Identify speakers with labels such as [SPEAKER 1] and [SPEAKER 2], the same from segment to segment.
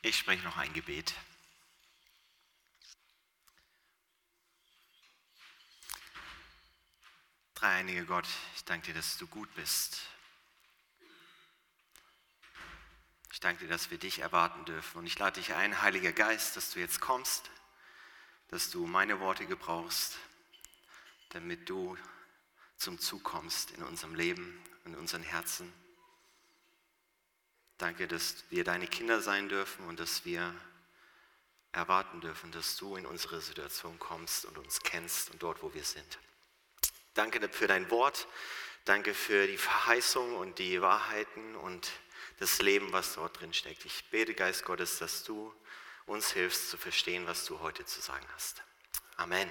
[SPEAKER 1] Ich spreche noch ein Gebet. Dreieinige Gott, ich danke dir, dass du gut bist. Ich danke dir, dass wir dich erwarten dürfen. Und ich lade dich ein, Heiliger Geist, dass du jetzt kommst, dass du meine Worte gebrauchst, damit du zum Zug kommst in unserem Leben, in unseren Herzen. Danke, dass wir deine Kinder sein dürfen und dass wir erwarten dürfen, dass du in unsere Situation kommst und uns kennst und dort, wo wir sind. Danke für dein Wort. Danke für die Verheißung und die Wahrheiten und das Leben, was dort drin steckt. Ich bete, Geist Gottes, dass du uns hilfst zu verstehen, was du heute zu sagen hast. Amen.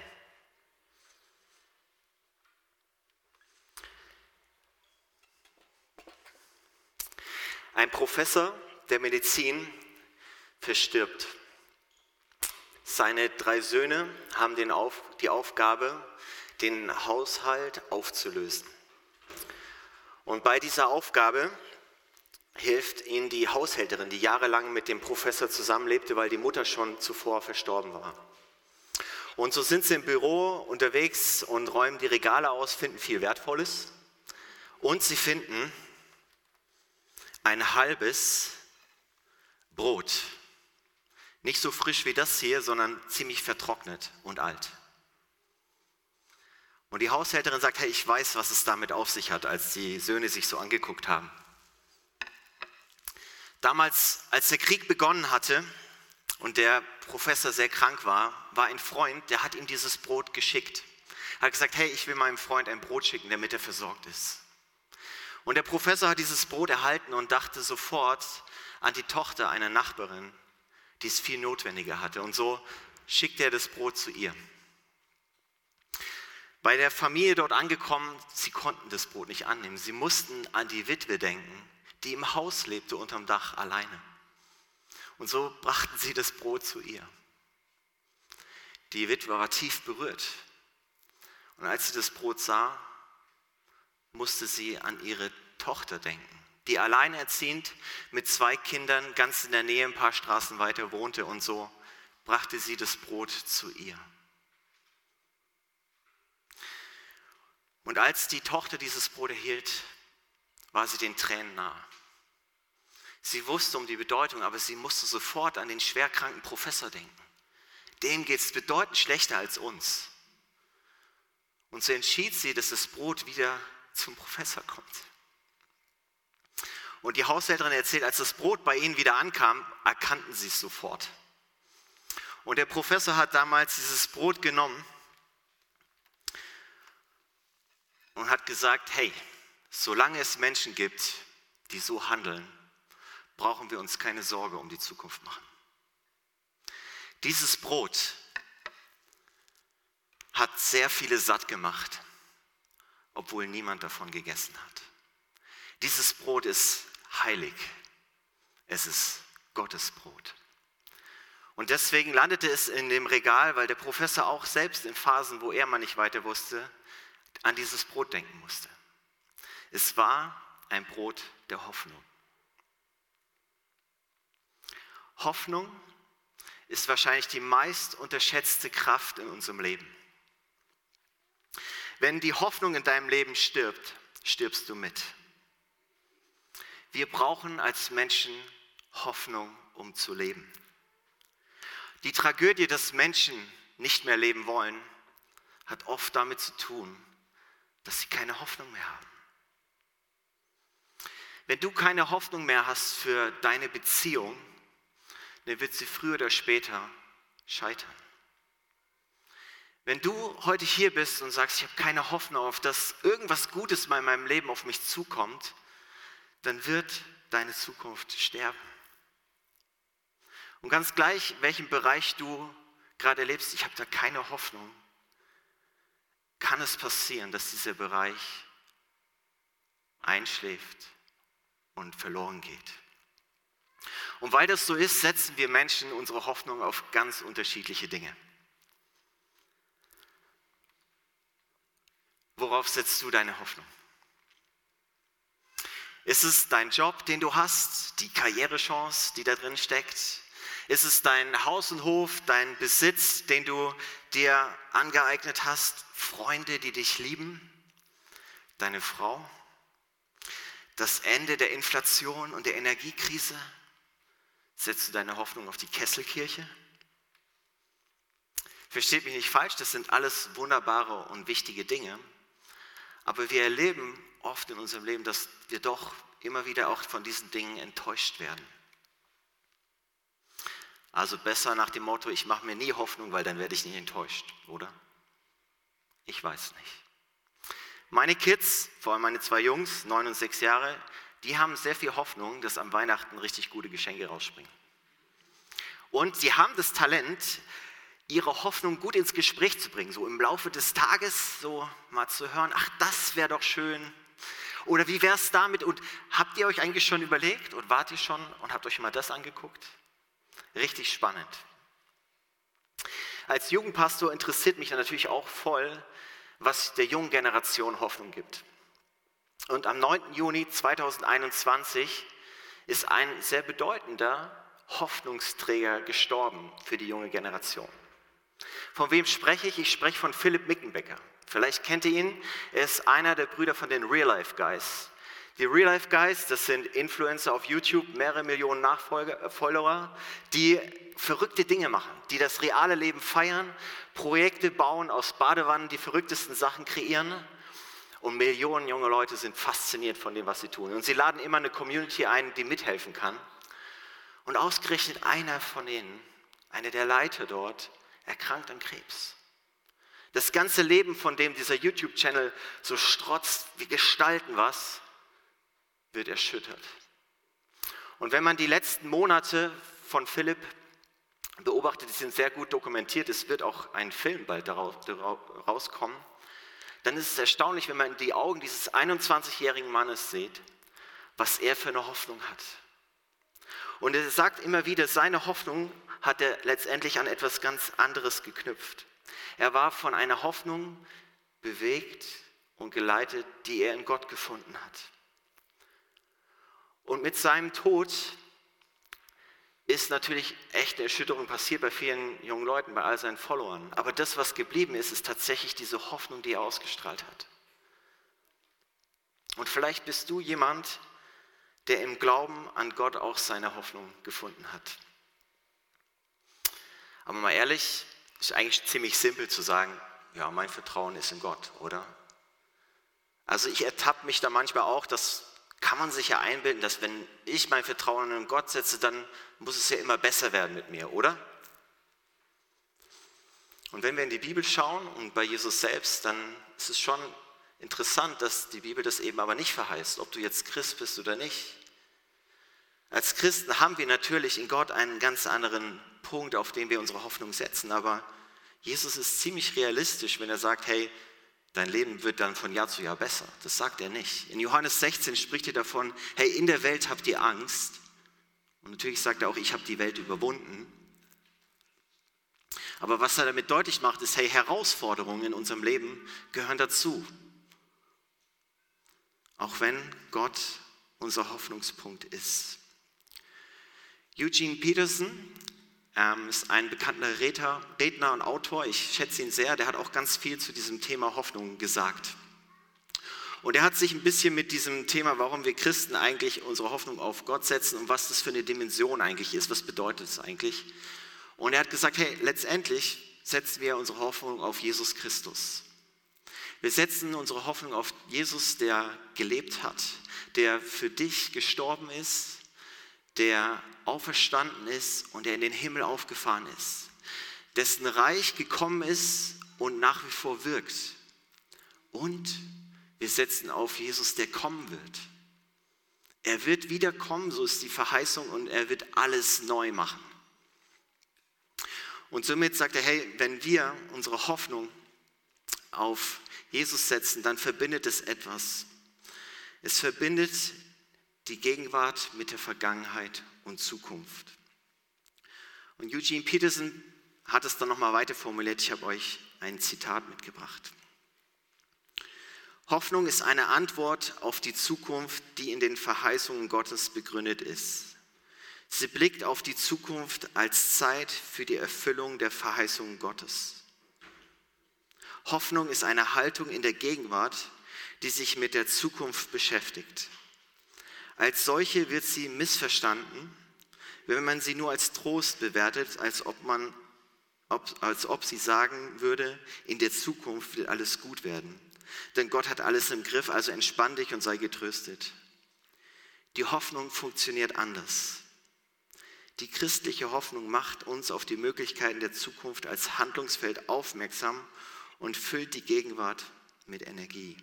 [SPEAKER 1] Ein Professor der Medizin verstirbt. Seine drei Söhne haben Auf, die Aufgabe, den Haushalt aufzulösen. Und bei dieser Aufgabe hilft ihnen die Haushälterin, die jahrelang mit dem Professor zusammenlebte, weil die Mutter schon zuvor verstorben war. Und so sind sie im Büro unterwegs und räumen die Regale aus, finden viel Wertvolles. Und sie finden ein halbes Brot. Nicht so frisch wie das hier, sondern ziemlich vertrocknet und alt. Und die Haushälterin sagt, hey, ich weiß, was es damit auf sich hat, als die Söhne sich so angeguckt haben. Damals, als der Krieg begonnen hatte und der Professor sehr krank war, war ein Freund, der hat ihm dieses Brot geschickt. Er hat gesagt, hey, ich will meinem Freund ein Brot schicken, damit er versorgt ist. Und der Professor hat dieses Brot erhalten und dachte sofort an die Tochter einer Nachbarin, die es viel notwendiger hatte. Und so schickte er das Brot zu ihr. Bei der Familie dort angekommen, sie konnten das Brot nicht annehmen. Sie mussten an die Witwe denken, die im Haus lebte unterm Dach alleine. Und so brachten sie das Brot zu ihr. Die Witwe war tief berührt. Und als sie das Brot sah, musste sie an ihre Tochter denken, die alleinerziehend mit zwei Kindern ganz in der Nähe ein paar Straßen weiter wohnte. Und so brachte sie das Brot zu ihr. Und als die Tochter dieses Brot erhielt, war sie den Tränen nah. Sie wusste um die Bedeutung, aber sie musste sofort an den schwerkranken Professor denken. Dem geht es bedeutend schlechter als uns. Und so entschied sie, dass das Brot wieder zum Professor kommt. Und die Haushälterin erzählt, als das Brot bei ihnen wieder ankam, erkannten sie es sofort. Und der Professor hat damals dieses Brot genommen und hat gesagt, hey, solange es Menschen gibt, die so handeln, brauchen wir uns keine Sorge um die Zukunft machen. Dieses Brot hat sehr viele satt gemacht, obwohl niemand davon gegessen hat. Dieses Brot ist heilig. Es ist Gottes Brot. Und deswegen landete es in dem Regal, weil der Professor auch selbst in Phasen, wo er mal nicht weiter wusste, an dieses Brot denken musste. Es war ein Brot der Hoffnung. Hoffnung ist wahrscheinlich die meist unterschätzte Kraft in unserem Leben. Wenn die Hoffnung in deinem Leben stirbt, stirbst du mit. Wir brauchen als Menschen Hoffnung, um zu leben. Die Tragödie, dass Menschen nicht mehr leben wollen, hat oft damit zu tun, dass sie keine Hoffnung mehr haben. Wenn du keine Hoffnung mehr hast für deine Beziehung, dann wird sie früher oder später scheitern. Wenn du heute hier bist und sagst, ich habe keine Hoffnung auf, dass irgendwas Gutes in meinem Leben auf mich zukommt, dann wird deine Zukunft sterben. Und ganz gleich, welchen Bereich du gerade lebst, ich habe da keine Hoffnung, kann es passieren, dass dieser Bereich einschläft und verloren geht. Und weil das so ist, setzen wir Menschen unsere Hoffnung auf ganz unterschiedliche Dinge. Worauf setzt du deine Hoffnung? Ist es dein Job, den du hast, die Karrierechance, die da drin steckt? Ist es dein Haus und Hof, dein Besitz, den du dir angeeignet hast? Freunde, die dich lieben? Deine Frau? Das Ende der Inflation und der Energiekrise? Setzt du deine Hoffnung auf die Kesselkirche? Versteht mich nicht falsch, das sind alles wunderbare und wichtige Dinge. Aber wir erleben oft in unserem Leben, dass wir doch immer wieder auch von diesen Dingen enttäuscht werden. Also besser nach dem Motto, ich mache mir nie Hoffnung, weil dann werde ich nicht enttäuscht, oder? Ich weiß nicht. Meine Kids, vor allem meine zwei Jungs, neun und sechs Jahre, die haben sehr viel Hoffnung, dass am Weihnachten richtig gute Geschenke rausspringen. Und sie haben das Talent, ihre Hoffnung gut ins Gespräch zu bringen, so im Laufe des Tages so mal zu hören, ach, das wäre doch schön. Oder wie wäre es damit? Und habt ihr euch eigentlich schon überlegt und wart ihr schon und habt euch mal das angeguckt? Richtig spannend. Als Jugendpastor interessiert mich natürlich auch voll, was der jungen Generation Hoffnung gibt. Und am 9. Juni 2021 ist ein sehr bedeutender Hoffnungsträger gestorben für die junge Generation. Von wem spreche ich? Ich spreche von Philipp Mickenbecker. Vielleicht kennt ihr ihn. Er ist einer der Brüder von den Real Life Guys. Die Real Life Guys, das sind Influencer auf YouTube, mehrere Millionen Nachfolger, äh, Follower, die verrückte Dinge machen, die das reale Leben feiern, Projekte bauen aus Badewannen, die verrücktesten Sachen kreieren. Und Millionen junge Leute sind fasziniert von dem, was sie tun. Und sie laden immer eine Community ein, die mithelfen kann. Und ausgerechnet einer von ihnen, einer der Leiter dort, erkrankt an Krebs. Das ganze Leben, von dem dieser YouTube-Channel so strotzt, wir gestalten was, wird erschüttert. Und wenn man die letzten Monate von Philipp beobachtet, die sind sehr gut dokumentiert, es wird auch ein Film bald rauskommen, dann ist es erstaunlich, wenn man in die Augen dieses 21-jährigen Mannes sieht, was er für eine Hoffnung hat. Und er sagt immer wieder, seine Hoffnung hat er letztendlich an etwas ganz anderes geknüpft. Er war von einer Hoffnung bewegt und geleitet, die er in Gott gefunden hat. Und mit seinem Tod ist natürlich echt eine Erschütterung passiert bei vielen jungen Leuten, bei all seinen Followern. Aber das, was geblieben ist, ist tatsächlich diese Hoffnung, die er ausgestrahlt hat. Und vielleicht bist du jemand, der im Glauben an Gott auch seine Hoffnung gefunden hat. Aber mal ehrlich, ist eigentlich ziemlich simpel zu sagen, ja, mein Vertrauen ist in Gott, oder? Also ich ertappe mich da manchmal auch, das kann man sich ja einbilden, dass wenn ich mein Vertrauen in Gott setze, dann muss es ja immer besser werden mit mir, oder? Und wenn wir in die Bibel schauen und bei Jesus selbst, dann ist es schon interessant, dass die Bibel das eben aber nicht verheißt, ob du jetzt Christ bist oder nicht. Als Christen haben wir natürlich in Gott einen ganz anderen Punkt, auf den wir unsere Hoffnung setzen, aber Jesus ist ziemlich realistisch, wenn er sagt, hey, dein Leben wird dann von Jahr zu Jahr besser. Das sagt er nicht. In Johannes 16 spricht er davon, hey, in der Welt habt ihr Angst. Und natürlich sagt er auch, ich habe die Welt überwunden. Aber was er damit deutlich macht, ist, hey, Herausforderungen in unserem Leben gehören dazu. Auch wenn Gott unser Hoffnungspunkt ist. Eugene Peterson ähm, ist ein bekannter Redner, Redner und Autor. Ich schätze ihn sehr. Der hat auch ganz viel zu diesem Thema Hoffnung gesagt. Und er hat sich ein bisschen mit diesem Thema, warum wir Christen eigentlich unsere Hoffnung auf Gott setzen und was das für eine Dimension eigentlich ist, was bedeutet es eigentlich. Und er hat gesagt, hey, letztendlich setzen wir unsere Hoffnung auf Jesus Christus. Wir setzen unsere Hoffnung auf Jesus, der gelebt hat, der für dich gestorben ist, der auferstanden ist und der in den Himmel aufgefahren ist, dessen Reich gekommen ist und nach wie vor wirkt. Und wir setzen auf Jesus, der kommen wird. Er wird wiederkommen, so ist die Verheißung, und er wird alles neu machen. Und somit sagt er, hey, wenn wir unsere Hoffnung auf Jesus setzen, dann verbindet es etwas. Es verbindet die Gegenwart mit der Vergangenheit und Zukunft. Und Eugene Peterson hat es dann nochmal weiter formuliert. Ich habe euch ein Zitat mitgebracht. Hoffnung ist eine Antwort auf die Zukunft, die in den Verheißungen Gottes begründet ist. Sie blickt auf die Zukunft als Zeit für die Erfüllung der Verheißungen Gottes. Hoffnung ist eine Haltung in der Gegenwart, die sich mit der Zukunft beschäftigt. Als solche wird sie missverstanden, wenn man sie nur als Trost bewertet, als ob, man, ob, als ob sie sagen würde, in der Zukunft wird alles gut werden. Denn Gott hat alles im Griff, also entspann dich und sei getröstet. Die Hoffnung funktioniert anders. Die christliche Hoffnung macht uns auf die Möglichkeiten der Zukunft als Handlungsfeld aufmerksam und füllt die Gegenwart mit Energie.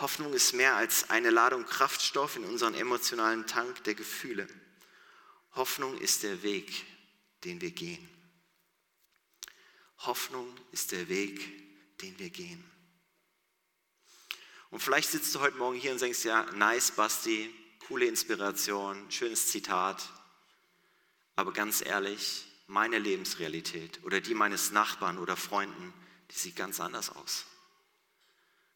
[SPEAKER 1] Hoffnung ist mehr als eine Ladung Kraftstoff in unseren emotionalen Tank der Gefühle. Hoffnung ist der Weg, den wir gehen. Hoffnung ist der Weg, den wir gehen. Und vielleicht sitzt du heute Morgen hier und denkst, ja, nice, Basti, coole Inspiration, schönes Zitat. Aber ganz ehrlich, meine Lebensrealität oder die meines Nachbarn oder Freunden, die sieht ganz anders aus.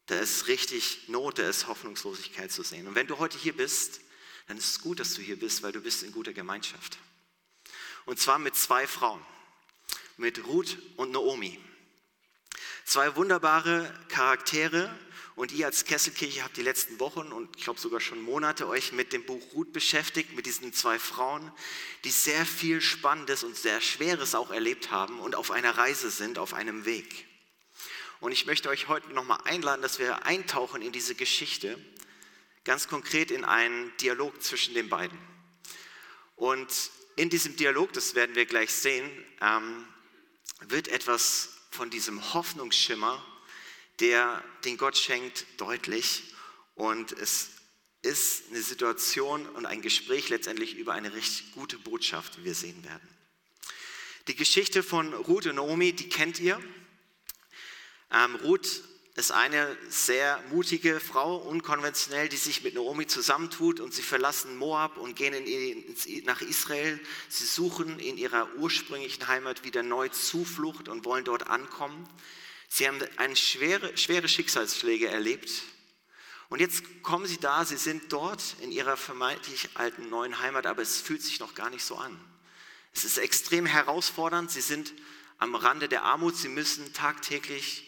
[SPEAKER 1] Da ist richtig Not, da ist Hoffnungslosigkeit zu sehen. Und wenn du heute hier bist, dann ist es gut, dass du hier bist, weil du bist in guter Gemeinschaft. Und zwar mit zwei Frauen, mit Ruth und Naomi. Zwei wunderbare Charaktere, und ihr als Kesselkirche habt die letzten Wochen und ich glaube sogar schon Monate euch mit dem Buch Ruth beschäftigt, mit diesen zwei Frauen, die sehr viel Spannendes und sehr Schweres auch erlebt haben und auf einer Reise sind, auf einem Weg. Und ich möchte euch heute nochmal einladen, dass wir eintauchen in diese Geschichte, ganz konkret in einen Dialog zwischen den beiden. Und in diesem Dialog, das werden wir gleich sehen, ähm, wird etwas von diesem Hoffnungsschimmer der den Gott schenkt, deutlich. Und es ist eine Situation und ein Gespräch letztendlich über eine recht gute Botschaft, wie wir sehen werden. Die Geschichte von Ruth und Naomi, die kennt ihr. Ähm, Ruth ist eine sehr mutige Frau, unkonventionell, die sich mit Naomi zusammentut und sie verlassen Moab und gehen in, nach Israel. Sie suchen in ihrer ursprünglichen Heimat wieder neu Zuflucht und wollen dort ankommen. Sie haben eine schwere, schwere Schicksalsschläge erlebt. Und jetzt kommen sie da, sie sind dort in ihrer vermeintlich alten neuen Heimat, aber es fühlt sich noch gar nicht so an. Es ist extrem herausfordernd, sie sind am Rande der Armut, sie müssen tagtäglich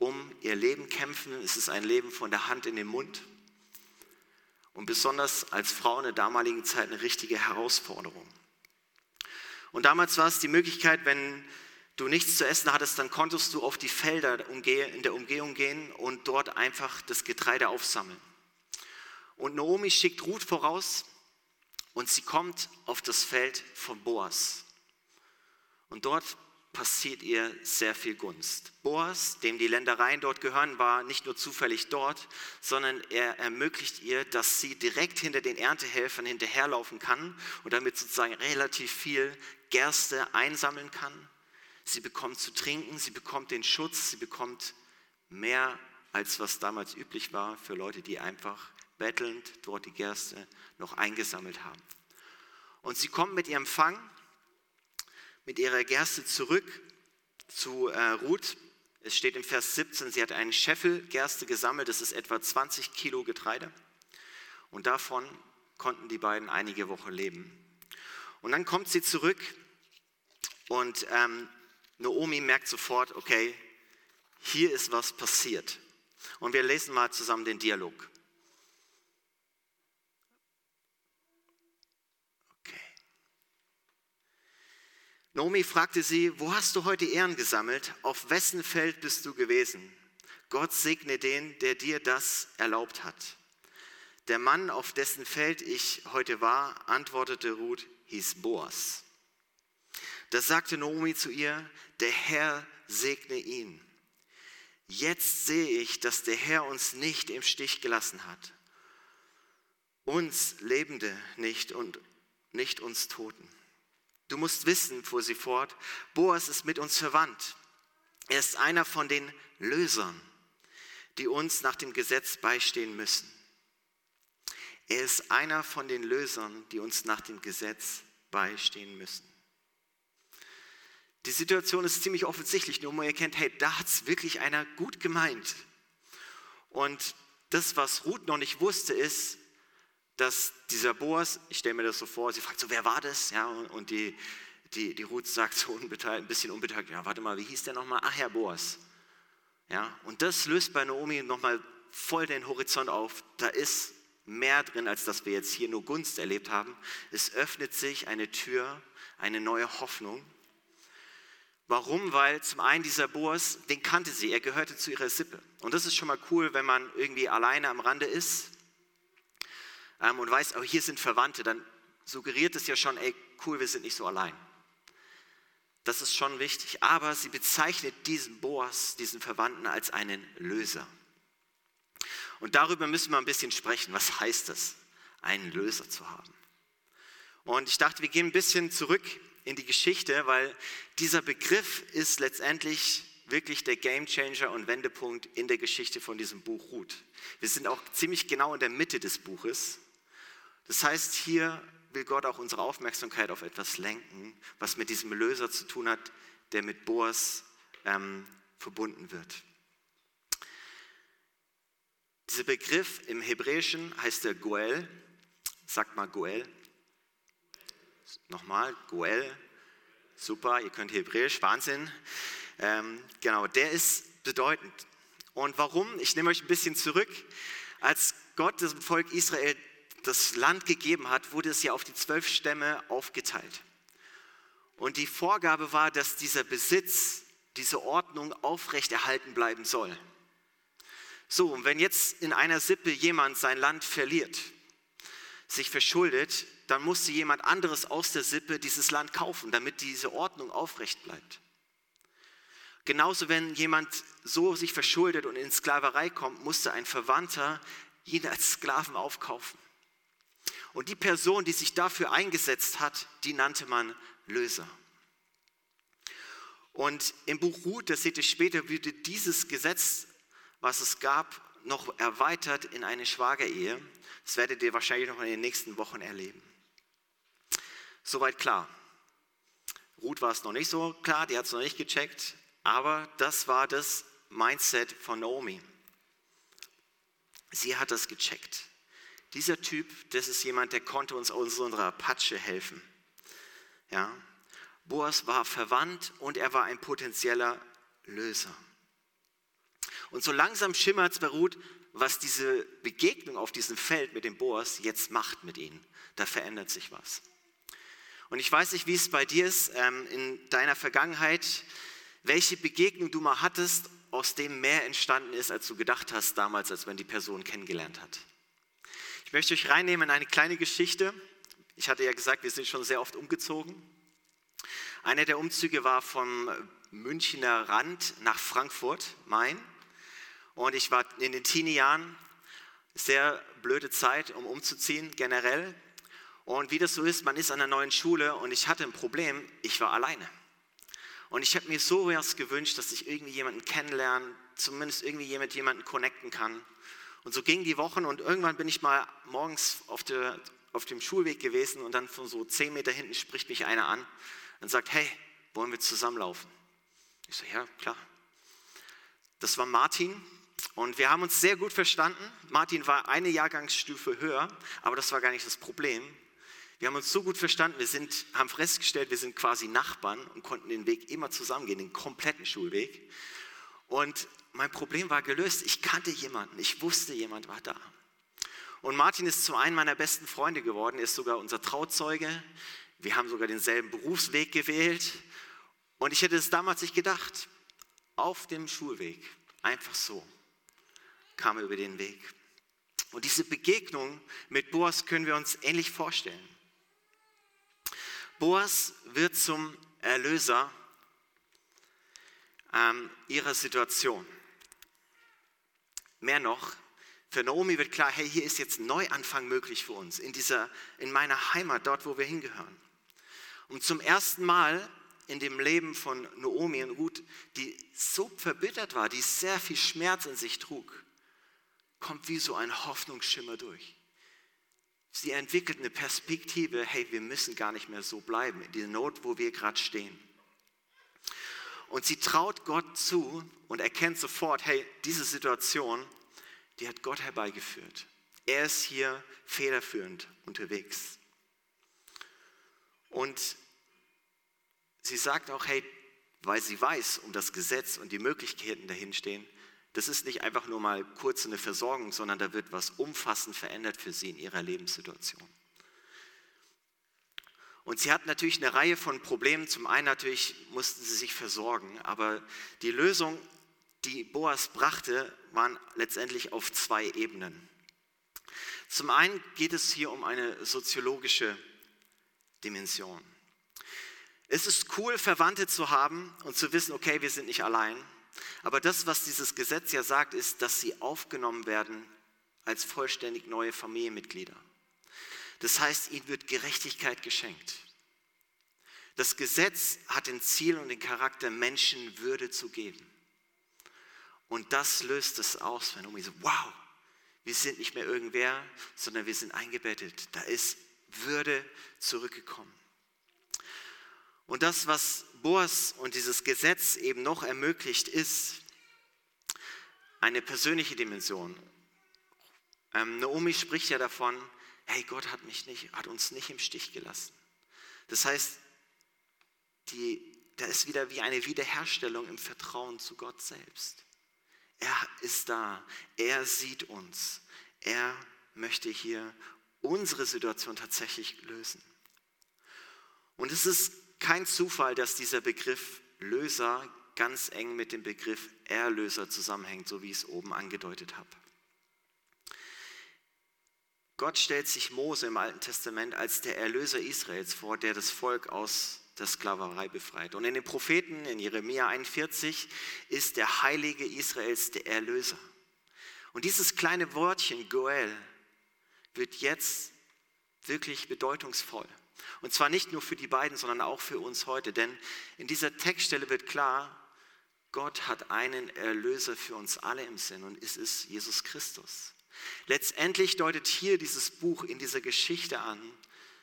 [SPEAKER 1] um ihr Leben kämpfen. Es ist ein Leben von der Hand in den Mund. Und besonders als Frau in der damaligen Zeit eine richtige Herausforderung. Und damals war es die Möglichkeit, wenn du nichts zu essen hattest, dann konntest du auf die Felder in der Umgehung gehen und dort einfach das Getreide aufsammeln. Und Naomi schickt Ruth voraus und sie kommt auf das Feld von Boas. Und dort passiert ihr sehr viel Gunst. Boas, dem die Ländereien dort gehören, war nicht nur zufällig dort, sondern er ermöglicht ihr, dass sie direkt hinter den Erntehelfern hinterherlaufen kann und damit sozusagen relativ viel Gerste einsammeln kann sie bekommt zu trinken, sie bekommt den Schutz, sie bekommt mehr, als was damals üblich war für Leute, die einfach bettelnd dort die Gerste noch eingesammelt haben. Und sie kommt mit ihrem Fang, mit ihrer Gerste zurück zu äh, Ruth. Es steht im Vers 17, sie hat einen Scheffel Gerste gesammelt, das ist etwa 20 Kilo Getreide. Und davon konnten die beiden einige Wochen leben. Und dann kommt sie zurück und ähm, Naomi merkt sofort, okay, hier ist was passiert. Und wir lesen mal zusammen den Dialog. Naomi fragte sie, wo hast du heute Ehren gesammelt? Auf wessen Feld bist du gewesen? Gott segne den, der dir das erlaubt hat. Der Mann, auf dessen Feld ich heute war, antwortete Ruth, hieß Boas. Da sagte Naomi zu ihr, der Herr segne ihn. Jetzt sehe ich, dass der Herr uns nicht im Stich gelassen hat. Uns Lebende nicht und nicht uns Toten. Du musst wissen, fuhr sie fort, Boas ist mit uns verwandt. Er ist einer von den Lösern, die uns nach dem Gesetz beistehen müssen. Er ist einer von den Lösern, die uns nach dem Gesetz beistehen müssen. Die Situation ist ziemlich offensichtlich, nur man erkennt, hey, da hat es wirklich einer gut gemeint. Und das, was Ruth noch nicht wusste, ist, dass dieser Boas, ich stelle mir das so vor, sie fragt so, wer war das? Ja, und die, die, die Ruth sagt so ein bisschen unbeteiligt, ja, warte mal, wie hieß der nochmal? Ach, Herr Boas. Ja, und das löst bei Naomi nochmal voll den Horizont auf. Da ist mehr drin, als dass wir jetzt hier nur Gunst erlebt haben. Es öffnet sich eine Tür, eine neue Hoffnung. Warum? Weil zum einen dieser Boas, den kannte sie, er gehörte zu ihrer Sippe. Und das ist schon mal cool, wenn man irgendwie alleine am Rande ist ähm, und weiß, oh, hier sind Verwandte, dann suggeriert es ja schon, ey, cool, wir sind nicht so allein. Das ist schon wichtig. Aber sie bezeichnet diesen Boas, diesen Verwandten, als einen Löser. Und darüber müssen wir ein bisschen sprechen. Was heißt es, einen Löser zu haben? Und ich dachte, wir gehen ein bisschen zurück in die Geschichte, weil dieser Begriff ist letztendlich wirklich der Gamechanger und Wendepunkt in der Geschichte von diesem Buch Ruth. Wir sind auch ziemlich genau in der Mitte des Buches. Das heißt, hier will Gott auch unsere Aufmerksamkeit auf etwas lenken, was mit diesem Löser zu tun hat, der mit Boas ähm, verbunden wird. Dieser Begriff im Hebräischen heißt der Goel. Sagt mal Goel. Nochmal, Goel. Super, ihr könnt Hebräisch, Wahnsinn. Ähm, genau, der ist bedeutend. Und warum? Ich nehme euch ein bisschen zurück. Als Gott dem Volk Israel das Land gegeben hat, wurde es ja auf die zwölf Stämme aufgeteilt. Und die Vorgabe war, dass dieser Besitz, diese Ordnung aufrechterhalten bleiben soll. So, und wenn jetzt in einer Sippe jemand sein Land verliert, sich verschuldet, dann musste jemand anderes aus der Sippe dieses Land kaufen, damit diese Ordnung aufrecht bleibt. Genauso, wenn jemand so sich verschuldet und in Sklaverei kommt, musste ein Verwandter ihn als Sklaven aufkaufen. Und die Person, die sich dafür eingesetzt hat, die nannte man Löser. Und im Buch Ruth, das seht ihr später, wurde dieses Gesetz, was es gab, noch erweitert in eine Schwagerehe. Das werdet ihr wahrscheinlich noch in den nächsten Wochen erleben. Soweit klar. Ruth war es noch nicht so klar, die hat es noch nicht gecheckt, aber das war das Mindset von Naomi. Sie hat das gecheckt. Dieser Typ, das ist jemand, der konnte uns aus unserer Patsche helfen. Ja? Boas war verwandt und er war ein potenzieller Löser. Und so langsam schimmert es bei Ruth, was diese Begegnung auf diesem Feld mit dem Boas jetzt macht mit ihnen. Da verändert sich was. Und ich weiß nicht, wie es bei dir ist ähm, in deiner Vergangenheit, welche Begegnung du mal hattest, aus dem mehr entstanden ist, als du gedacht hast damals, als man die Person kennengelernt hat. Ich möchte euch reinnehmen in eine kleine Geschichte. Ich hatte ja gesagt, wir sind schon sehr oft umgezogen. Einer der Umzüge war vom Münchner Rand nach Frankfurt, Main. Und ich war in den Teenie-Jahren, sehr blöde Zeit, um umzuziehen generell. Und wie das so ist, man ist an einer neuen Schule und ich hatte ein Problem, ich war alleine. Und ich habe mir so was gewünscht, dass ich irgendwie jemanden kennenlernen, zumindest irgendwie mit jemanden connecten kann. Und so gingen die Wochen und irgendwann bin ich mal morgens auf, der, auf dem Schulweg gewesen und dann von so zehn Meter hinten spricht mich einer an und sagt, hey, wollen wir zusammenlaufen? Ich so, ja, klar. Das war Martin und wir haben uns sehr gut verstanden. Martin war eine Jahrgangsstufe höher, aber das war gar nicht das Problem. Wir haben uns so gut verstanden, wir sind, haben festgestellt, wir sind quasi Nachbarn und konnten den Weg immer zusammengehen, den kompletten Schulweg. Und mein Problem war gelöst. Ich kannte jemanden, ich wusste, jemand war da. Und Martin ist zu einem meiner besten Freunde geworden, er ist sogar unser Trauzeuge. Wir haben sogar denselben Berufsweg gewählt. Und ich hätte es damals nicht gedacht. Auf dem Schulweg, einfach so, kam er über den Weg. Und diese Begegnung mit Boas können wir uns ähnlich vorstellen. Boas wird zum Erlöser ähm, ihrer Situation. Mehr noch, für Naomi wird klar, hey, hier ist jetzt ein Neuanfang möglich für uns, in, dieser, in meiner Heimat, dort, wo wir hingehören. Und zum ersten Mal in dem Leben von Naomi und Ruth, die so verbittert war, die sehr viel Schmerz in sich trug, kommt wie so ein Hoffnungsschimmer durch. Sie entwickelt eine Perspektive, hey, wir müssen gar nicht mehr so bleiben, in dieser Not, wo wir gerade stehen. Und sie traut Gott zu und erkennt sofort, hey, diese Situation, die hat Gott herbeigeführt. Er ist hier federführend unterwegs. Und sie sagt auch, hey, weil sie weiß um das Gesetz und die Möglichkeiten dahinstehen, das ist nicht einfach nur mal kurz eine Versorgung, sondern da wird was umfassend verändert für sie in ihrer Lebenssituation. Und sie hat natürlich eine Reihe von Problemen. Zum einen natürlich mussten sie sich versorgen, aber die Lösung, die Boas brachte, waren letztendlich auf zwei Ebenen. Zum einen geht es hier um eine soziologische Dimension. Es ist cool, Verwandte zu haben und zu wissen, okay, wir sind nicht allein. Aber das, was dieses Gesetz ja sagt, ist, dass sie aufgenommen werden als vollständig neue Familienmitglieder. Das heißt, ihnen wird Gerechtigkeit geschenkt. Das Gesetz hat den Ziel und den Charakter, Menschen Würde zu geben. Und das löst es aus, wenn Omi so, wow, wir sind nicht mehr irgendwer, sondern wir sind eingebettet. Da ist Würde zurückgekommen. Und das, was Boas und dieses Gesetz eben noch ermöglicht, ist eine persönliche Dimension. Ähm, Naomi spricht ja davon, hey, Gott hat, mich nicht, hat uns nicht im Stich gelassen. Das heißt, die, da ist wieder wie eine Wiederherstellung im Vertrauen zu Gott selbst. Er ist da, er sieht uns, er möchte hier unsere Situation tatsächlich lösen. Und es ist kein Zufall, dass dieser Begriff Löser ganz eng mit dem Begriff Erlöser zusammenhängt, so wie ich es oben angedeutet habe. Gott stellt sich Mose im Alten Testament als der Erlöser Israels vor, der das Volk aus der Sklaverei befreit. Und in den Propheten, in Jeremia 41, ist der Heilige Israels der Erlöser. Und dieses kleine Wortchen Goel wird jetzt wirklich bedeutungsvoll. Und zwar nicht nur für die beiden, sondern auch für uns heute. Denn in dieser Textstelle wird klar, Gott hat einen Erlöser für uns alle im Sinn und es ist Jesus Christus. Letztendlich deutet hier dieses Buch in dieser Geschichte an,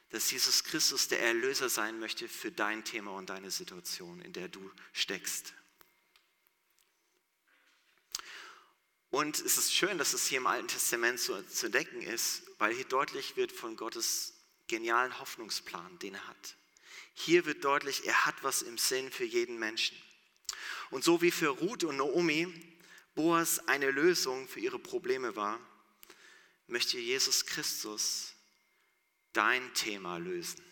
[SPEAKER 1] dass Jesus Christus der Erlöser sein möchte für dein Thema und deine Situation, in der du steckst. Und es ist schön, dass es hier im Alten Testament zu, zu entdecken ist, weil hier deutlich wird von Gottes genialen Hoffnungsplan, den er hat. Hier wird deutlich, er hat was im Sinn für jeden Menschen. Und so wie für Ruth und Naomi Boas eine Lösung für ihre Probleme war, möchte Jesus Christus dein Thema lösen.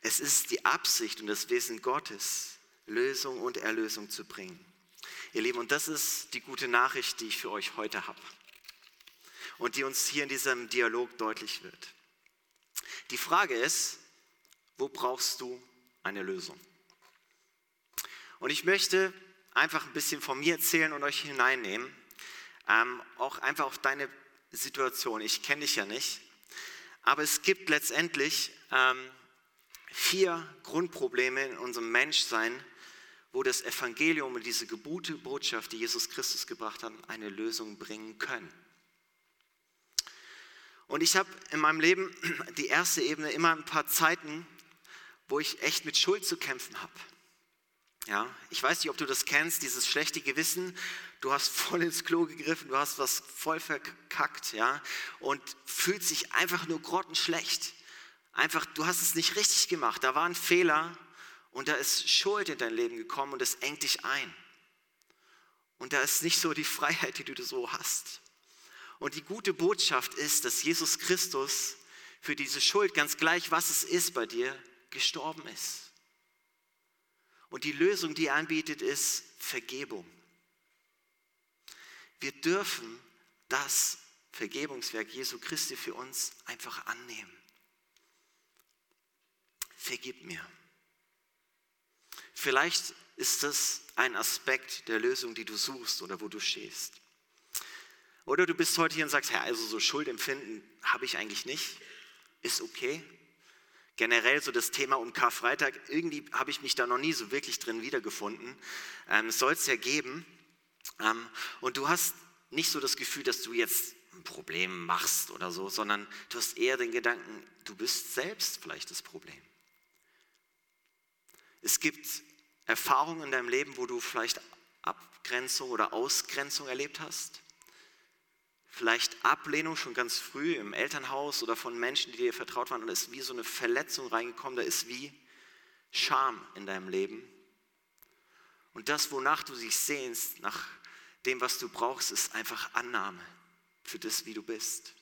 [SPEAKER 1] Es ist die Absicht und das Wesen Gottes, Lösung und Erlösung zu bringen. Ihr Lieben, und das ist die gute Nachricht, die ich für euch heute habe und die uns hier in diesem Dialog deutlich wird. Die Frage ist, wo brauchst du eine Lösung? Und ich möchte einfach ein bisschen von mir erzählen und euch hineinnehmen, ähm, auch einfach auf deine Situation. Ich kenne dich ja nicht, aber es gibt letztendlich ähm, vier Grundprobleme in unserem Menschsein, wo das Evangelium und diese gute Botschaft, die Jesus Christus gebracht hat, eine Lösung bringen können. Und ich habe in meinem Leben die erste Ebene immer ein paar Zeiten, wo ich echt mit Schuld zu kämpfen habe. Ja, ich weiß nicht, ob du das kennst, dieses schlechte Gewissen. Du hast voll ins Klo gegriffen, du hast was voll verkackt, ja, und fühlt sich einfach nur grottenschlecht. Einfach, du hast es nicht richtig gemacht. Da war ein Fehler und da ist Schuld in dein Leben gekommen und es engt dich ein. Und da ist nicht so die Freiheit, die du so hast. Und die gute Botschaft ist, dass Jesus Christus für diese Schuld, ganz gleich was es ist bei dir, gestorben ist. Und die Lösung, die er anbietet, ist Vergebung. Wir dürfen das Vergebungswerk Jesu Christi für uns einfach annehmen. Vergib mir. Vielleicht ist das ein Aspekt der Lösung, die du suchst oder wo du stehst. Oder du bist heute hier und sagst, ja, also so Schuldempfinden habe ich eigentlich nicht, ist okay. Generell so das Thema um Karfreitag, irgendwie habe ich mich da noch nie so wirklich drin wiedergefunden. Ähm, soll es ja geben. Ähm, und du hast nicht so das Gefühl, dass du jetzt ein Problem machst oder so, sondern du hast eher den Gedanken, du bist selbst vielleicht das Problem. Es gibt Erfahrungen in deinem Leben, wo du vielleicht Abgrenzung oder Ausgrenzung erlebt hast. vielleicht Ablehnung schon ganz früh im Elternhaus oder von Menschen, die dir vertraut waren. Und da ist wie so eine Verletzung reingekommen, da ist wie Scham in deinem Leben. Und das, wonach du dich sehnst, nach dem, was du brauchst, ist einfach Annahme für das, wie du bist.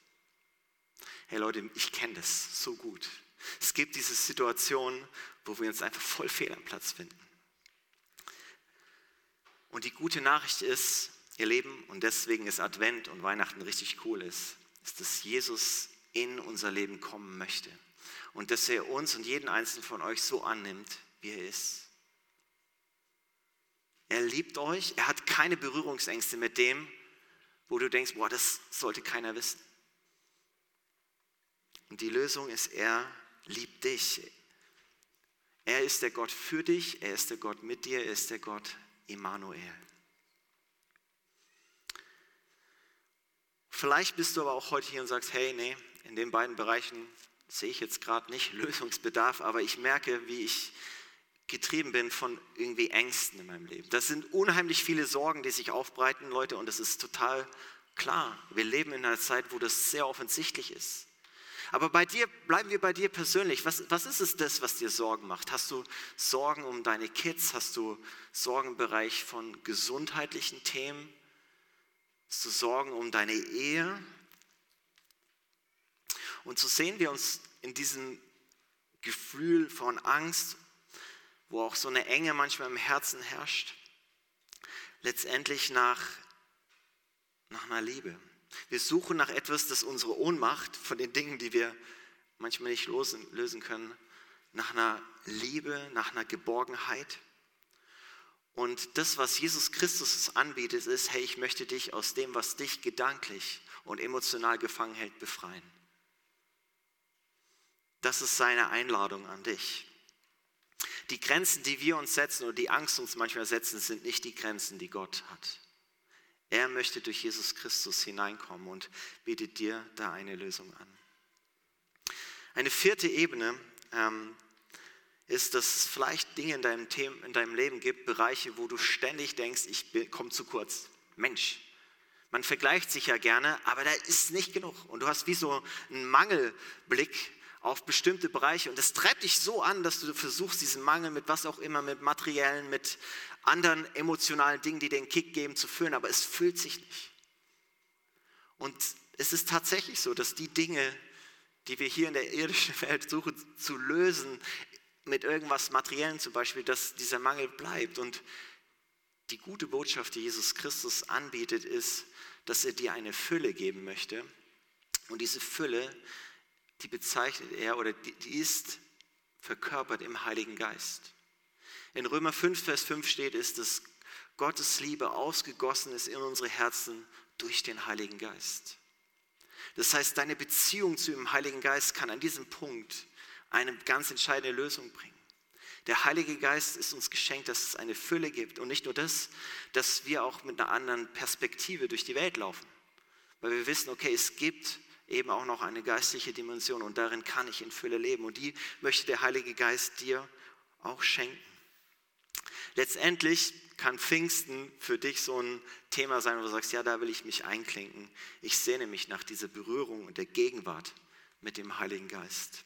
[SPEAKER 1] Hey Leute, ich kenne das so gut. Es gibt diese Situation, wo wir uns einfach voll fehl am Platz finden. Und die gute Nachricht ist, ihr Leben, und deswegen ist Advent und Weihnachten richtig cool ist, ist, dass Jesus in unser Leben kommen möchte. Und dass er uns und jeden einzelnen von euch so annimmt, wie er ist. Er liebt euch, er hat keine Berührungsängste mit dem, wo du denkst, boah, das sollte keiner wissen. Und die Lösung ist, er liebt dich. Er ist der Gott für dich, er ist der Gott mit dir, er ist der Gott Immanuel. Vielleicht bist du aber auch heute hier und sagst, hey, nee, in den beiden Bereichen sehe ich jetzt gerade nicht Lösungsbedarf, aber ich merke, wie ich getrieben bin von irgendwie Ängsten in meinem Leben. Das sind unheimlich viele Sorgen, die sich aufbreiten, Leute, und das ist total klar. Wir leben in einer Zeit, wo das sehr offensichtlich ist. Aber bei dir, bleiben wir bei dir persönlich. Was, was ist es das, was dir Sorgen macht? Hast du Sorgen um deine Kids? Hast du Sorgen im Bereich von gesundheitlichen Themen? Hast du Sorgen um deine Ehe? Und so sehen wir uns in diesem Gefühl von Angst, wo auch so eine Enge manchmal im Herzen herrscht, letztendlich nach, nach einer Liebe. Wir suchen nach etwas, das unsere Ohnmacht von den Dingen, die wir manchmal nicht lösen, lösen können, nach einer Liebe, nach einer Geborgenheit. Und das, was Jesus Christus anbietet, ist, hey, ich möchte dich aus dem, was dich gedanklich und emotional gefangen hält, befreien. Das ist seine Einladung an dich. Die Grenzen, die wir uns setzen oder die Angst uns manchmal setzen, sind nicht die Grenzen, die Gott hat. Er möchte durch Jesus Christus hineinkommen und bietet dir da eine Lösung an. Eine vierte Ebene ähm, ist, dass es vielleicht Dinge in deinem, Thema, in deinem Leben gibt, Bereiche, wo du ständig denkst, ich komme zu kurz. Mensch, man vergleicht sich ja gerne, aber da ist nicht genug. Und du hast wie so einen Mangelblick auf bestimmte Bereiche. Und das treibt dich so an, dass du versuchst, diesen Mangel mit was auch immer, mit materiellen, mit anderen emotionalen Dingen, die den Kick geben, zu füllen. Aber es füllt sich nicht. Und es ist tatsächlich so, dass die Dinge, die wir hier in der irdischen Welt suchen zu lösen, mit irgendwas Materiellen zum Beispiel, dass dieser Mangel bleibt. Und die gute Botschaft, die Jesus Christus anbietet, ist, dass er dir eine Fülle geben möchte. Und diese Fülle, die bezeichnet er oder die, ist verkörpert im Heiligen Geist. In Römer 5, Vers 5 steht es, dass Gottes Liebe ausgegossen ist in unsere Herzen durch den Heiligen Geist. Das heißt, deine Beziehung zu dem Heiligen Geist kann an diesem Punkt eine ganz entscheidende Lösung bringen. Der Heilige Geist ist uns geschenkt, dass es eine Fülle gibt. Und nicht nur das, dass wir auch mit einer anderen Perspektive durch die Welt laufen. Weil wir wissen, okay, es gibt eben auch noch eine geistliche Dimension und darin kann ich in Fülle leben. Und die möchte der Heilige Geist dir auch schenken. Letztendlich kann Pfingsten für dich so ein Thema sein, wo du sagst, ja, da will ich mich einklinken. Ich sehne mich nach dieser Berührung und der Gegenwart mit dem Heiligen Geist.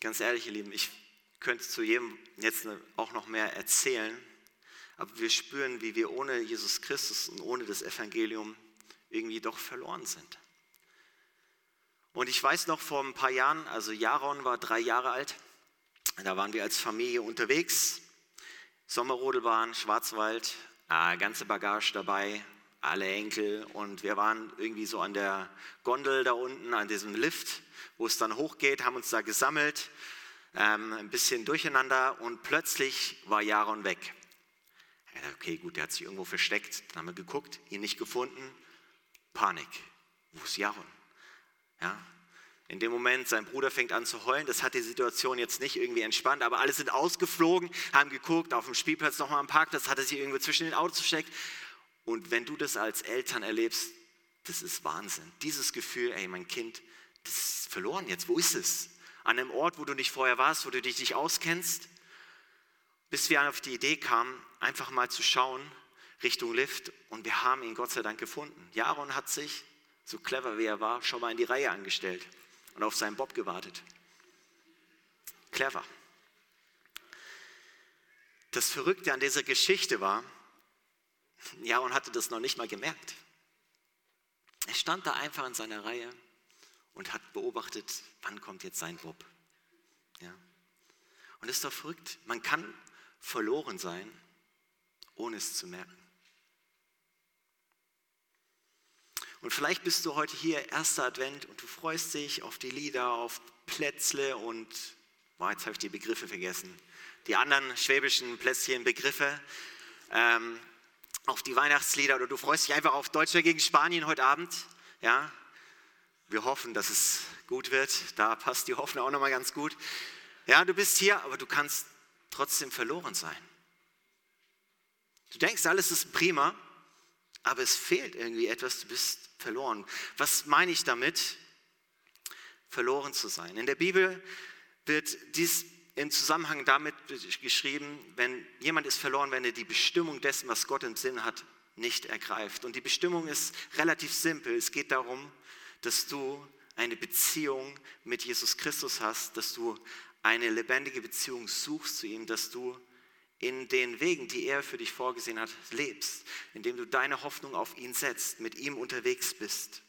[SPEAKER 1] Ganz ehrlich, ihr Lieben, ich könnte zu jedem jetzt auch noch mehr erzählen, aber wir spüren, wie wir ohne Jesus Christus und ohne das Evangelium irgendwie doch verloren sind. Und ich weiß noch vor ein paar Jahren, also Jaron war drei Jahre alt, da waren wir als Familie unterwegs, Sommerrodelbahn, Schwarzwald, äh, ganze Bagage dabei, alle Enkel und wir waren irgendwie so an der Gondel da unten, an diesem Lift, wo es dann hochgeht, haben uns da gesammelt, ähm, ein bisschen durcheinander und plötzlich war Jaron weg. Okay, gut, der hat sich irgendwo versteckt. Dann haben wir geguckt, ihn nicht gefunden. Panik. Wo ist Jaron? Ja, in dem Moment, sein Bruder fängt an zu heulen. Das hat die Situation jetzt nicht irgendwie entspannt, aber alle sind ausgeflogen, haben geguckt, auf dem Spielplatz nochmal am Parkplatz, hat er sich irgendwo zwischen den Autos gesteckt. Und wenn du das als Eltern erlebst, das ist Wahnsinn. Dieses Gefühl, ey, mein Kind, das ist verloren jetzt. Wo ist es? An einem Ort, wo du nicht vorher warst, wo du dich nicht auskennst? bis wir auf die Idee kamen, einfach mal zu schauen, Richtung Lift und wir haben ihn Gott sei Dank gefunden. Jaron hat sich, so clever wie er war, schon mal in die Reihe angestellt und auf seinen Bob gewartet. Clever. Das Verrückte an dieser Geschichte war, Jaron hatte das noch nicht mal gemerkt. Er stand da einfach in seiner Reihe und hat beobachtet, wann kommt jetzt sein Bob. Ja. Und das ist doch verrückt. Man kann verloren sein, ohne es zu merken. Und vielleicht bist du heute hier, erster Advent, und du freust dich auf die Lieder, auf Plätzle und, boah, jetzt habe ich die Begriffe vergessen, die anderen schwäbischen Plätzchen, Begriffe, ähm, auf die Weihnachtslieder oder du freust dich einfach auf Deutschland gegen Spanien heute Abend. Ja, wir hoffen, dass es gut wird. Da passt die Hoffnung auch nochmal ganz gut. Ja, du bist hier, aber du kannst trotzdem verloren sein. Du denkst, alles ist prima, aber es fehlt irgendwie etwas, du bist verloren. Was meine ich damit? Verloren zu sein. In der Bibel wird dies im Zusammenhang damit geschrieben, wenn jemand ist verloren, wenn er die Bestimmung dessen, was Gott im Sinn hat, nicht ergreift. Und die Bestimmung ist relativ simpel. Es geht darum, dass du eine Beziehung mit Jesus Christus hast, dass du eine lebendige Beziehung suchst zu ihm, dass du in den Wegen, die er für dich vorgesehen hat, lebst, indem du deine Hoffnung auf ihn setzt, mit ihm unterwegs bist.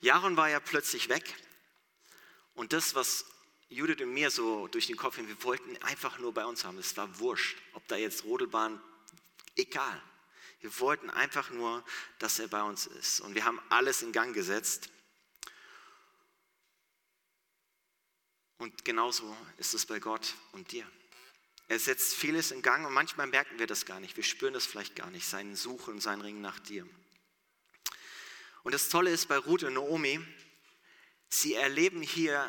[SPEAKER 1] Jaron war ja plötzlich weg und das, was Judith und mir so durch den Kopf ging, wir wollten einfach nur bei uns haben. Es war wurscht, ob da jetzt Rodelbahn, egal. Wir wollten einfach nur, dass er bei uns ist. Und wir haben alles in Gang gesetzt. Und genauso ist es bei Gott und dir. Er setzt vieles in Gang und manchmal merken wir das gar nicht. Wir spüren das vielleicht gar nicht, seinen Suchen und sein Ringen nach dir. Und das Tolle ist bei Ruth und Naomi, sie erleben hier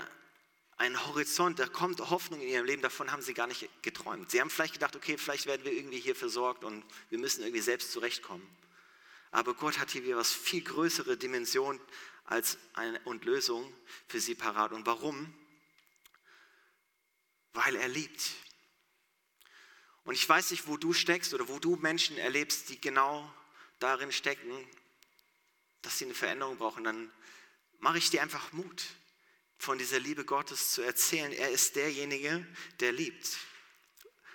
[SPEAKER 1] einen Horizont, da kommt Hoffnung in ihrem Leben, davon haben sie gar nicht geträumt. Sie haben vielleicht gedacht, okay, vielleicht werden wir irgendwie hier versorgt und wir müssen irgendwie selbst zurechtkommen. Aber Gott hat hier was viel größere Dimension als eine und Lösung für sie parat. Und warum? Weil er liebt. Und ich weiß nicht, wo du steckst oder wo du Menschen erlebst, die genau darin stecken, dass sie eine Veränderung brauchen. Dann mache ich dir einfach Mut von dieser Liebe Gottes zu erzählen. Er ist derjenige, der liebt.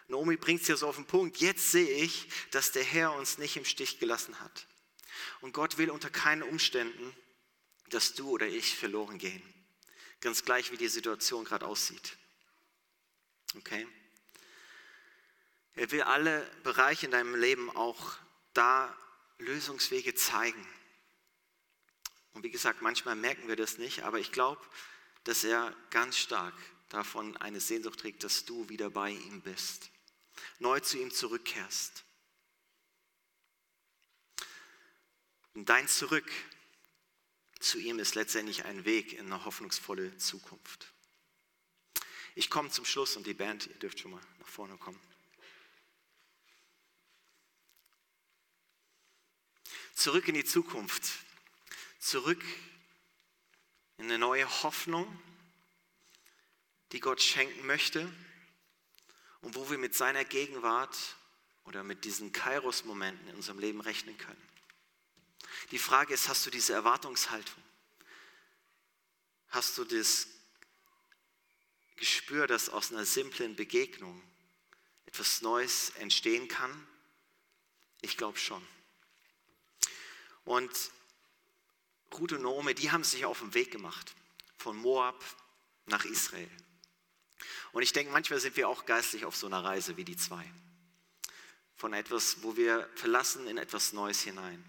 [SPEAKER 1] Naomi bringt es ja so auf den Punkt. Jetzt sehe ich, dass der Herr uns nicht im Stich gelassen hat. Und Gott will unter keinen Umständen, dass du oder ich verloren gehen. Ganz gleich, wie die Situation gerade aussieht. Okay? Er will alle Bereiche in deinem Leben auch da Lösungswege zeigen. Und wie gesagt, manchmal merken wir das nicht, aber ich glaube, dass er ganz stark davon eine Sehnsucht trägt, dass du wieder bei ihm bist, neu zu ihm zurückkehrst. Und dein Zurück zu ihm ist letztendlich ein Weg in eine hoffnungsvolle Zukunft. Ich komme zum Schluss und die Band, ihr dürft schon mal nach vorne kommen. Zurück in die Zukunft, zurück in eine neue Hoffnung, die Gott schenken möchte und wo wir mit seiner Gegenwart oder mit diesen Kairos-Momenten in unserem Leben rechnen können. Die Frage ist, hast du diese Erwartungshaltung? Hast du das Gespür, dass aus einer simplen Begegnung etwas Neues entstehen kann? Ich glaube schon. Und Ruth und Naomi, die haben sich auf den Weg gemacht, von Moab nach Israel. Und ich denke, manchmal sind wir auch geistlich auf so einer Reise wie die zwei. Von etwas, wo wir verlassen in etwas Neues hinein.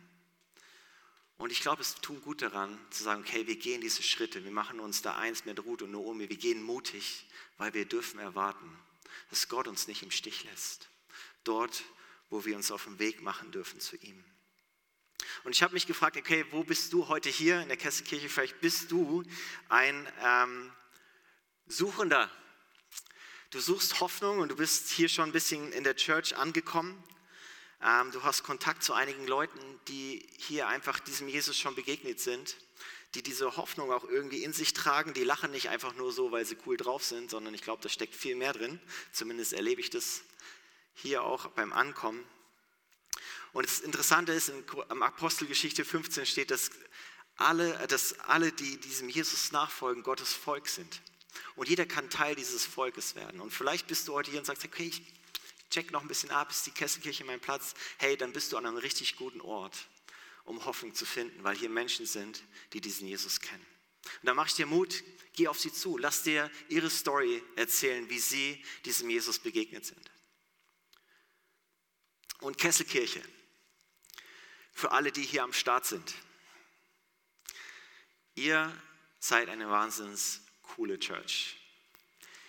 [SPEAKER 1] Und ich glaube, es tut gut daran, zu sagen, okay, wir gehen diese Schritte, wir machen uns da eins mit Ruth und Naomi, wir gehen mutig, weil wir dürfen erwarten, dass Gott uns nicht im Stich lässt. Dort, wo wir uns auf den Weg machen dürfen zu ihm. Und ich habe mich gefragt, okay, wo bist du heute hier in der Kesselkirche? Vielleicht bist du ein ähm, Suchender. Du suchst Hoffnung und du bist hier schon ein bisschen in der Church angekommen. Ähm, du hast Kontakt zu einigen Leuten, die hier einfach diesem Jesus schon begegnet sind, die diese Hoffnung auch irgendwie in sich tragen. Die lachen nicht einfach nur so, weil sie cool drauf sind, sondern ich glaube, da steckt viel mehr drin. Zumindest erlebe ich das hier auch beim Ankommen. Und das Interessante ist, in Apostelgeschichte 15 steht, dass alle, dass alle, die diesem Jesus nachfolgen, Gottes Volk sind. Und jeder kann Teil dieses Volkes werden. Und vielleicht bist du heute hier und sagst, okay, ich check noch ein bisschen ab, ist die Kesselkirche mein Platz? Hey, dann bist du an einem richtig guten Ort, um Hoffnung zu finden, weil hier Menschen sind, die diesen Jesus kennen. Und da mache ich dir Mut, geh auf sie zu, lass dir ihre Story erzählen, wie sie diesem Jesus begegnet sind. Und Kesselkirche, für alle, die hier am Start sind. Ihr seid eine wahnsinns coole Church.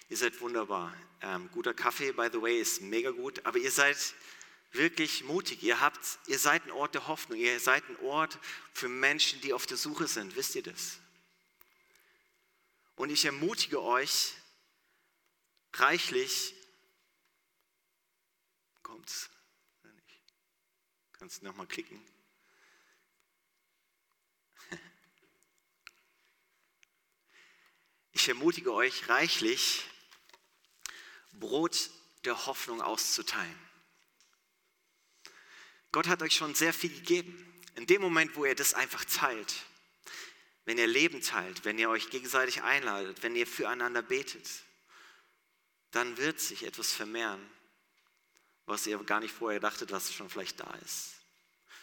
[SPEAKER 1] Ihr seid wunderbar. Ähm, guter Kaffee, by the way, ist mega gut, aber ihr seid wirklich mutig. Ihr, habt, ihr seid ein Ort der Hoffnung. Ihr seid ein Ort für Menschen, die auf der Suche sind. Wisst ihr das? Und ich ermutige euch reichlich, kommt's? Kannst du nochmal klicken? Ich ermutige euch reichlich, Brot der Hoffnung auszuteilen. Gott hat euch schon sehr viel gegeben. In dem Moment, wo ihr das einfach teilt, wenn ihr Leben teilt, wenn ihr euch gegenseitig einladet, wenn ihr füreinander betet, dann wird sich etwas vermehren, was ihr gar nicht vorher dachtet, was schon vielleicht da ist.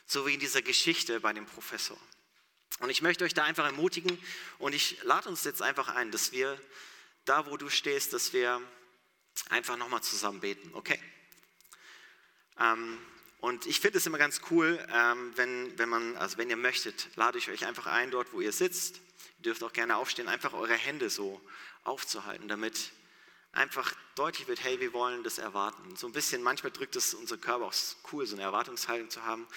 [SPEAKER 1] So wie in dieser Geschichte bei dem Professor. Und ich möchte euch da einfach ermutigen und ich lade uns jetzt einfach ein, dass wir da, wo du stehst, dass wir einfach nochmal zusammen beten, okay? Ähm, und ich finde es immer ganz cool, ähm, wenn, wenn man, also wenn ihr möchtet, lade ich euch einfach ein, dort, wo ihr sitzt. Ihr dürft auch gerne aufstehen, einfach eure Hände so aufzuhalten, damit einfach deutlich wird, hey, wir wollen das erwarten. So ein bisschen, manchmal drückt es unser Körper auch cool, so eine Erwartungshaltung zu haben.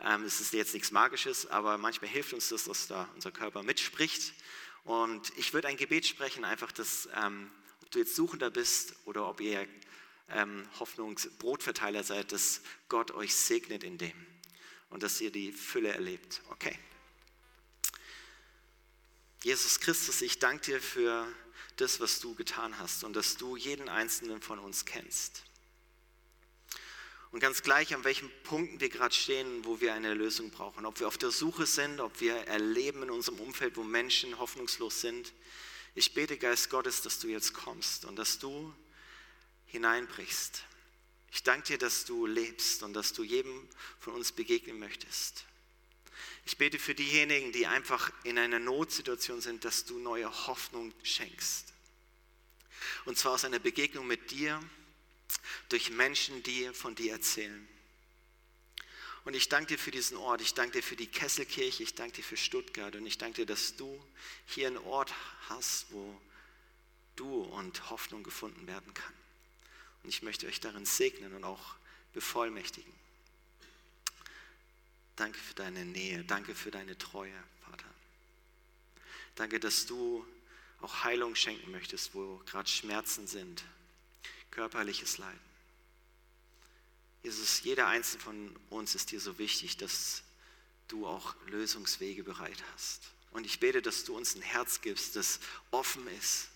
[SPEAKER 1] Ähm, es ist jetzt nichts Magisches, aber manchmal hilft uns das, dass da unser Körper mitspricht. Und ich würde ein Gebet sprechen, einfach, dass, ähm, ob du jetzt Suchender bist oder ob ihr ähm, Hoffnungsbrotverteiler seid, dass Gott euch segnet in dem und dass ihr die Fülle erlebt. Okay. Jesus Christus, ich danke dir für das, was du getan hast und dass du jeden einzelnen von uns kennst. Und ganz gleich, an welchen Punkten wir gerade stehen, wo wir eine Lösung brauchen. Ob wir auf der Suche sind, ob wir erleben in unserem Umfeld, wo Menschen hoffnungslos sind. Ich bete, Geist Gottes, dass du jetzt kommst und dass du hineinbrichst. Ich danke dir, dass du lebst und dass du jedem von uns begegnen möchtest. Ich bete für diejenigen, die einfach in einer Notsituation sind, dass du neue Hoffnung schenkst. Und zwar aus einer Begegnung mit dir durch Menschen, die von dir erzählen. Und ich danke dir für diesen Ort, ich danke dir für die Kesselkirche, ich danke dir für Stuttgart und ich danke dir, dass du hier einen Ort hast, wo du und Hoffnung gefunden werden kann. Und ich möchte euch darin segnen und auch bevollmächtigen. Danke für deine Nähe, danke für deine Treue, Vater. Danke, dass du auch Heilung schenken möchtest, wo gerade Schmerzen sind, körperliches Leiden. Jesus, jeder einzelne von uns ist dir so wichtig, dass du auch Lösungswege bereit hast. Und ich bete, dass du uns ein Herz gibst, das offen ist,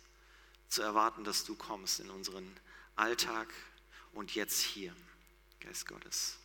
[SPEAKER 1] zu erwarten, dass du kommst in unseren Alltag und jetzt hier, Geist Gottes.